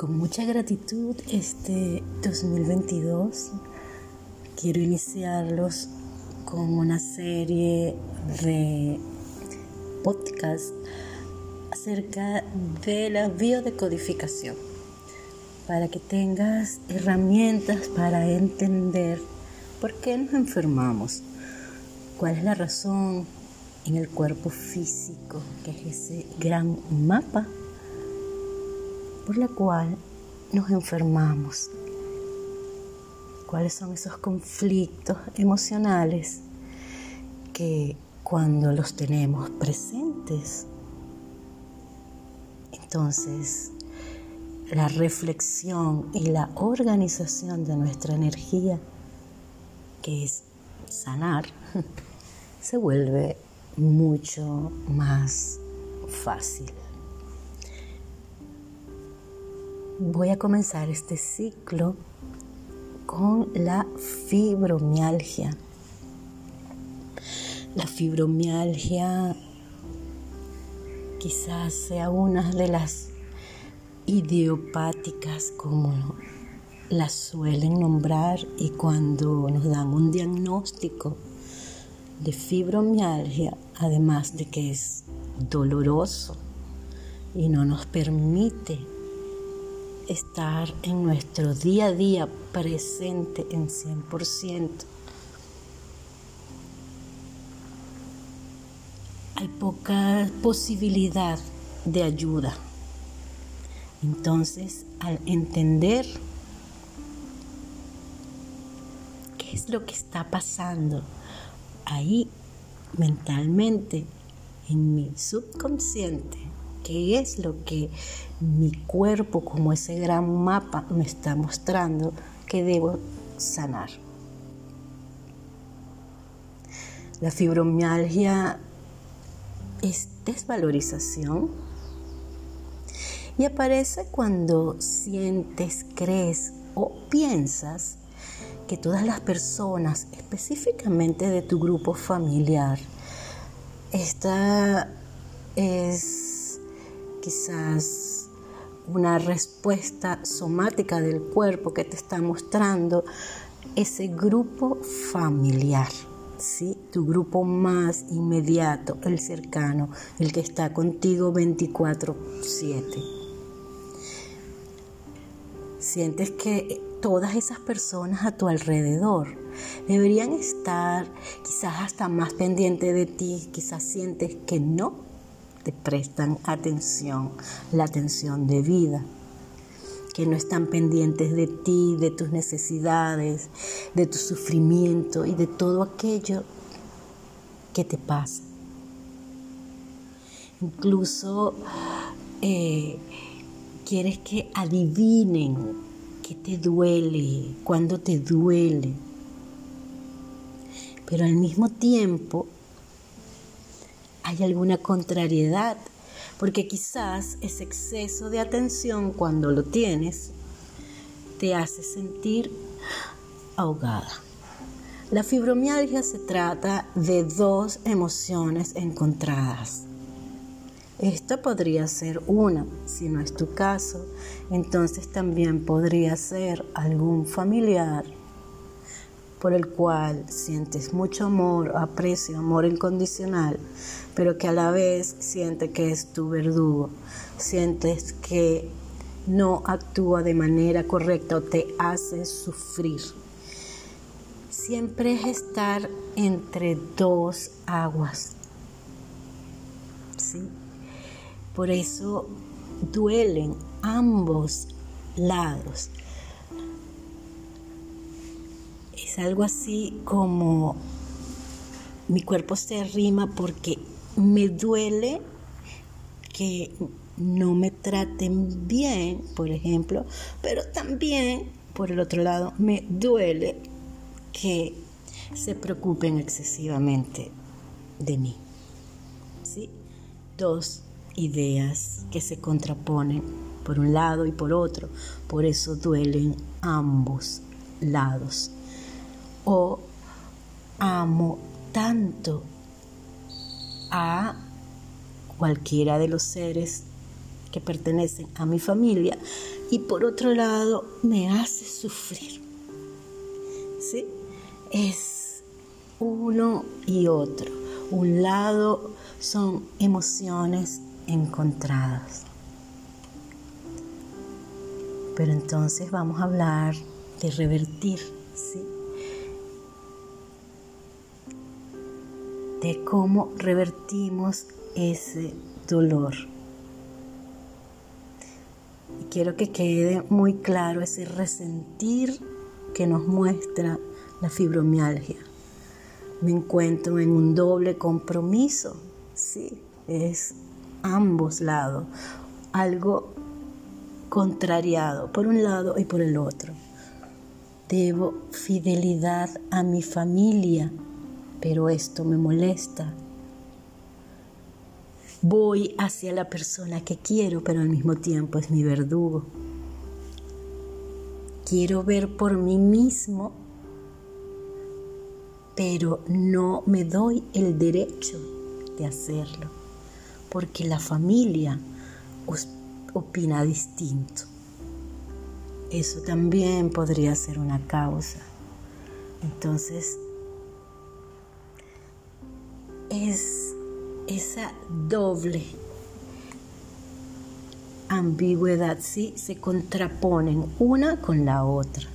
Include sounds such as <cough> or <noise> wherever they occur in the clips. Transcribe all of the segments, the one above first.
con mucha gratitud este 2022. Quiero iniciarlos con una serie de podcasts acerca de la biodecodificación para que tengas herramientas para entender por qué nos enfermamos, cuál es la razón en el cuerpo físico, que es ese gran mapa por la cual nos enfermamos. ¿Cuáles son esos conflictos emocionales que cuando los tenemos presentes, entonces la reflexión y la organización de nuestra energía, que es sanar, <laughs> se vuelve mucho más fácil. Voy a comenzar este ciclo con la fibromialgia. La fibromialgia quizás sea una de las idiopáticas como las suelen nombrar y cuando nos dan un diagnóstico de fibromialgia, además de que es doloroso y no nos permite estar en nuestro día a día presente en 100%. Hay poca posibilidad de ayuda. Entonces, al entender qué es lo que está pasando ahí mentalmente, en mi subconsciente, qué es lo que mi cuerpo como ese gran mapa me está mostrando que debo sanar. La fibromialgia es desvalorización y aparece cuando sientes, crees o piensas que todas las personas, específicamente de tu grupo familiar, esta es quizás una respuesta somática del cuerpo que te está mostrando ese grupo familiar, ¿sí? tu grupo más inmediato, el cercano, el que está contigo 24/7. Sientes que todas esas personas a tu alrededor deberían estar quizás hasta más pendientes de ti, quizás sientes que no prestan atención, la atención de vida, que no están pendientes de ti, de tus necesidades, de tu sufrimiento y de todo aquello que te pasa. Incluso eh, quieres que adivinen qué te duele, cuándo te duele. Pero al mismo tiempo hay alguna contrariedad, porque quizás ese exceso de atención cuando lo tienes te hace sentir ahogada. La fibromialgia se trata de dos emociones encontradas. Esta podría ser una, si no es tu caso, entonces también podría ser algún familiar por el cual sientes mucho amor, aprecio, amor incondicional, pero que a la vez sientes que es tu verdugo, sientes que no actúa de manera correcta o te hace sufrir. Siempre es estar entre dos aguas. ¿sí? Por eso duelen ambos lados. Es algo así como mi cuerpo se arrima porque me duele que no me traten bien, por ejemplo, pero también, por el otro lado, me duele que se preocupen excesivamente de mí. ¿Sí? Dos ideas que se contraponen por un lado y por otro, por eso duelen ambos lados o amo tanto a cualquiera de los seres que pertenecen a mi familia y por otro lado me hace sufrir. ¿Sí? Es uno y otro. Un lado son emociones encontradas. Pero entonces vamos a hablar de revertir, ¿sí? De cómo revertimos ese dolor. Y quiero que quede muy claro ese resentir que nos muestra la fibromialgia. Me encuentro en un doble compromiso, sí, es ambos lados, algo contrariado por un lado y por el otro. Debo fidelidad a mi familia, pero esto me molesta. Voy hacia la persona que quiero, pero al mismo tiempo es mi verdugo. Quiero ver por mí mismo, pero no me doy el derecho de hacerlo, porque la familia opina distinto. Eso también podría ser una causa. Entonces, es esa doble ambigüedad, sí, se contraponen una con la otra.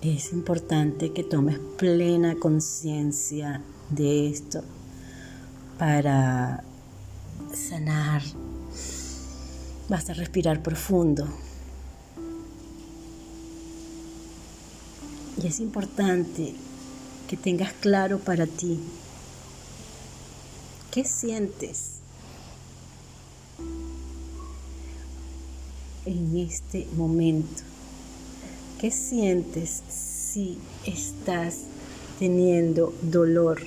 Es importante que tomes plena conciencia de esto para sanar. Basta respirar profundo. Y es importante que tengas claro para ti qué sientes en este momento. ¿Qué sientes si estás teniendo dolor?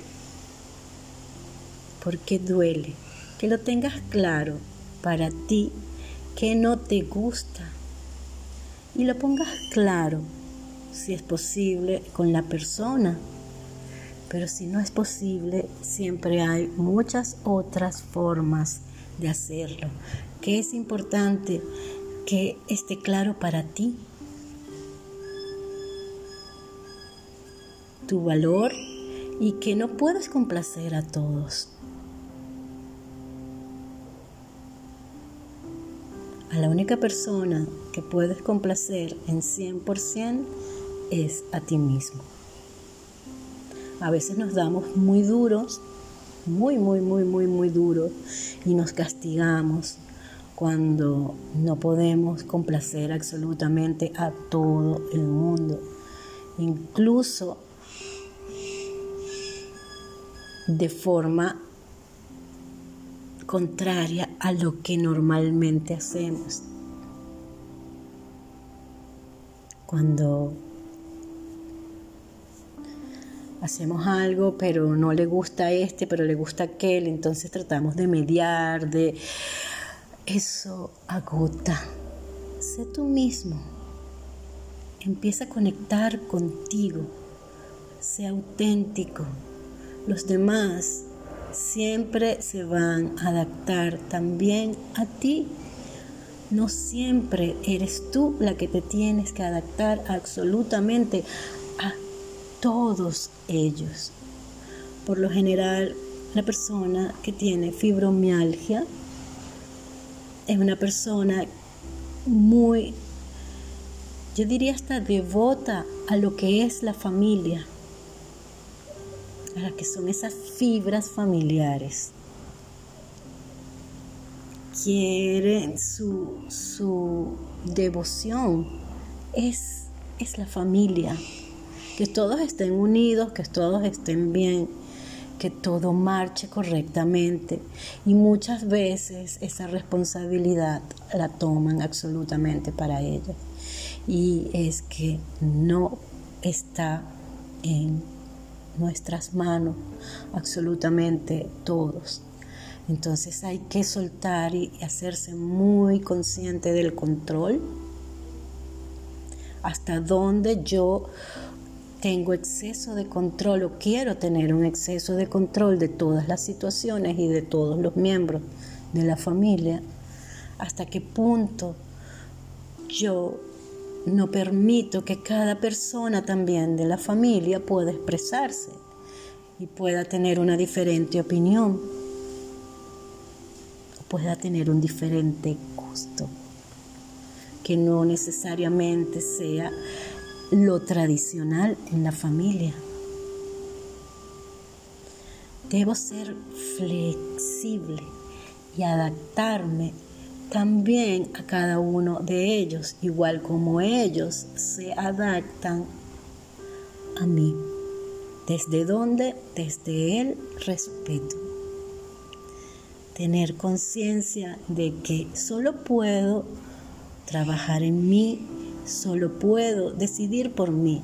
¿Por qué duele? Que lo tengas claro para ti, que no te gusta. Y lo pongas claro, si es posible, con la persona. Pero si no es posible, siempre hay muchas otras formas de hacerlo. Que es importante que esté claro para ti. Tu valor y que no puedes complacer a todos. a la única persona que puedes complacer en 100% es a ti mismo. A veces nos damos muy duros, muy, muy, muy, muy, muy duros y nos castigamos cuando no podemos complacer absolutamente a todo el mundo. Incluso de forma contraria a lo que normalmente hacemos. Cuando hacemos algo, pero no le gusta este, pero le gusta aquel, entonces tratamos de mediar, de... Eso agota. Sé tú mismo. Empieza a conectar contigo. Sé auténtico. Los demás siempre se van a adaptar también a ti. No siempre eres tú la que te tienes que adaptar absolutamente todos ellos. Por lo general, la persona que tiene fibromialgia es una persona muy, yo diría hasta devota a lo que es la familia a que son esas fibras familiares. Quieren su, su devoción es, es la familia, que todos estén unidos, que todos estén bien, que todo marche correctamente. Y muchas veces esa responsabilidad la toman absolutamente para ellos. Y es que no está en nuestras manos absolutamente todos. Entonces hay que soltar y hacerse muy consciente del control. Hasta dónde yo tengo exceso de control o quiero tener un exceso de control de todas las situaciones y de todos los miembros de la familia, hasta qué punto yo no permito que cada persona también de la familia pueda expresarse y pueda tener una diferente opinión o pueda tener un diferente gusto, que no necesariamente sea lo tradicional en la familia. Debo ser flexible y adaptarme también a cada uno de ellos, igual como ellos se adaptan a mí. ¿Desde dónde? Desde el respeto. Tener conciencia de que solo puedo trabajar en mí, solo puedo decidir por mí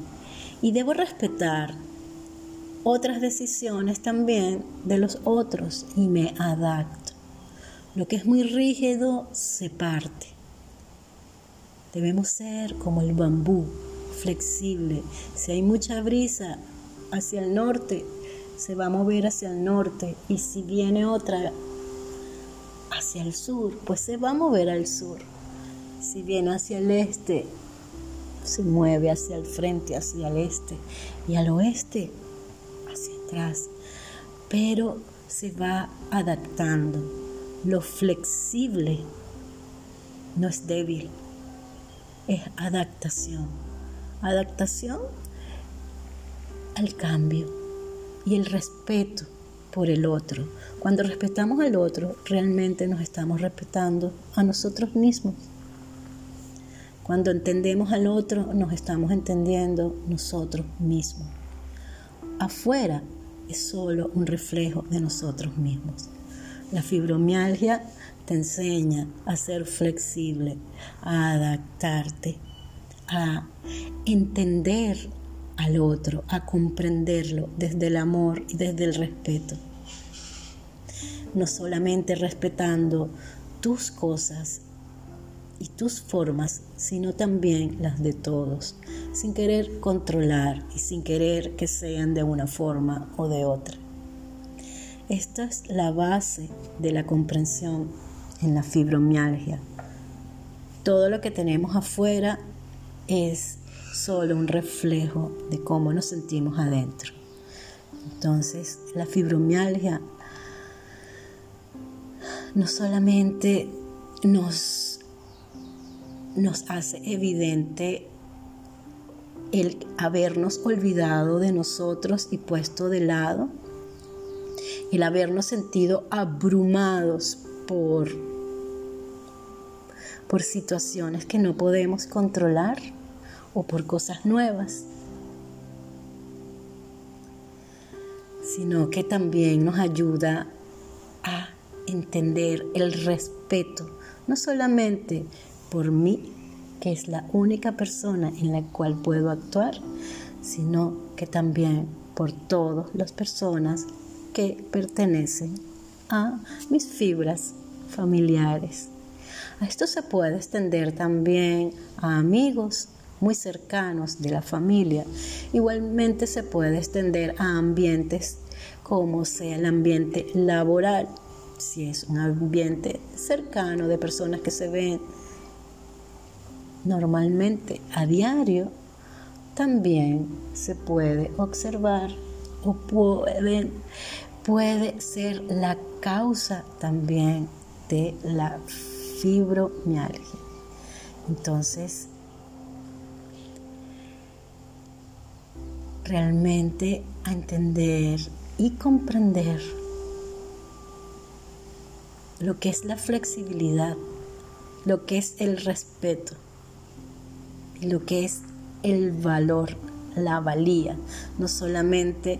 y debo respetar otras decisiones también de los otros y me adapto. Lo que es muy rígido se parte. Debemos ser como el bambú, flexible. Si hay mucha brisa hacia el norte, se va a mover hacia el norte. Y si viene otra hacia el sur, pues se va a mover al sur. Si viene hacia el este, se mueve hacia el frente, hacia el este. Y al oeste, hacia atrás. Pero se va adaptando lo flexible no es débil, es adaptación. Adaptación al cambio y el respeto por el otro. Cuando respetamos al otro, realmente nos estamos respetando a nosotros mismos. Cuando entendemos al otro, nos estamos entendiendo nosotros mismos. Afuera es solo un reflejo de nosotros mismos. La fibromialgia te enseña a ser flexible, a adaptarte, a entender al otro, a comprenderlo desde el amor y desde el respeto. No solamente respetando tus cosas y tus formas, sino también las de todos, sin querer controlar y sin querer que sean de una forma o de otra. Esta es la base de la comprensión en la fibromialgia. Todo lo que tenemos afuera es solo un reflejo de cómo nos sentimos adentro. Entonces, la fibromialgia no solamente nos, nos hace evidente el habernos olvidado de nosotros y puesto de lado el habernos sentido abrumados por, por situaciones que no podemos controlar o por cosas nuevas, sino que también nos ayuda a entender el respeto, no solamente por mí, que es la única persona en la cual puedo actuar, sino que también por todas las personas que pertenecen a mis fibras familiares. A esto se puede extender también a amigos muy cercanos de la familia. Igualmente se puede extender a ambientes como sea el ambiente laboral, si es un ambiente cercano de personas que se ven normalmente a diario, también se puede observar o pueden puede ser la causa también de la fibromialgia. Entonces, realmente a entender y comprender lo que es la flexibilidad, lo que es el respeto lo que es el valor, la valía, no solamente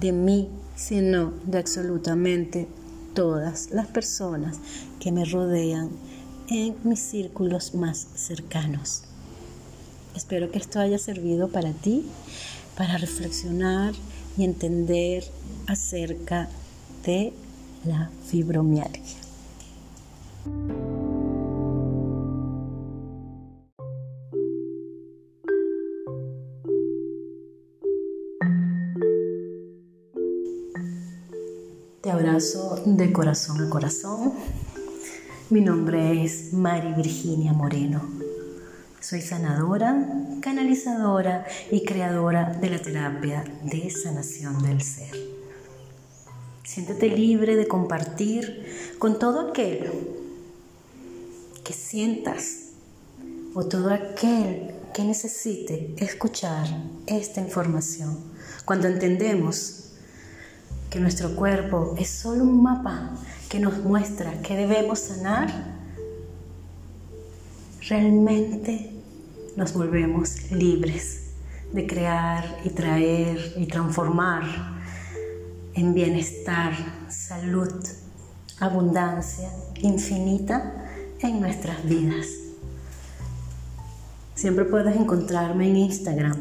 de mí sino de absolutamente todas las personas que me rodean en mis círculos más cercanos. Espero que esto haya servido para ti, para reflexionar y entender acerca de la fibromialgia. De corazón a corazón. Mi nombre es Mari Virginia Moreno. Soy sanadora, canalizadora y creadora de la terapia de sanación del ser. Siéntete libre de compartir con todo aquel que sientas o todo aquel que necesite escuchar esta información. Cuando entendemos que nuestro cuerpo es solo un mapa que nos muestra que debemos sanar, realmente nos volvemos libres de crear y traer y transformar en bienestar, salud, abundancia infinita en nuestras vidas. Siempre puedes encontrarme en Instagram,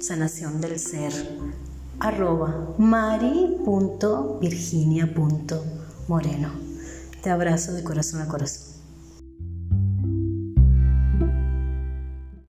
sanación del ser arroba mari.virginia.moreno. Te abrazo de corazón a corazón.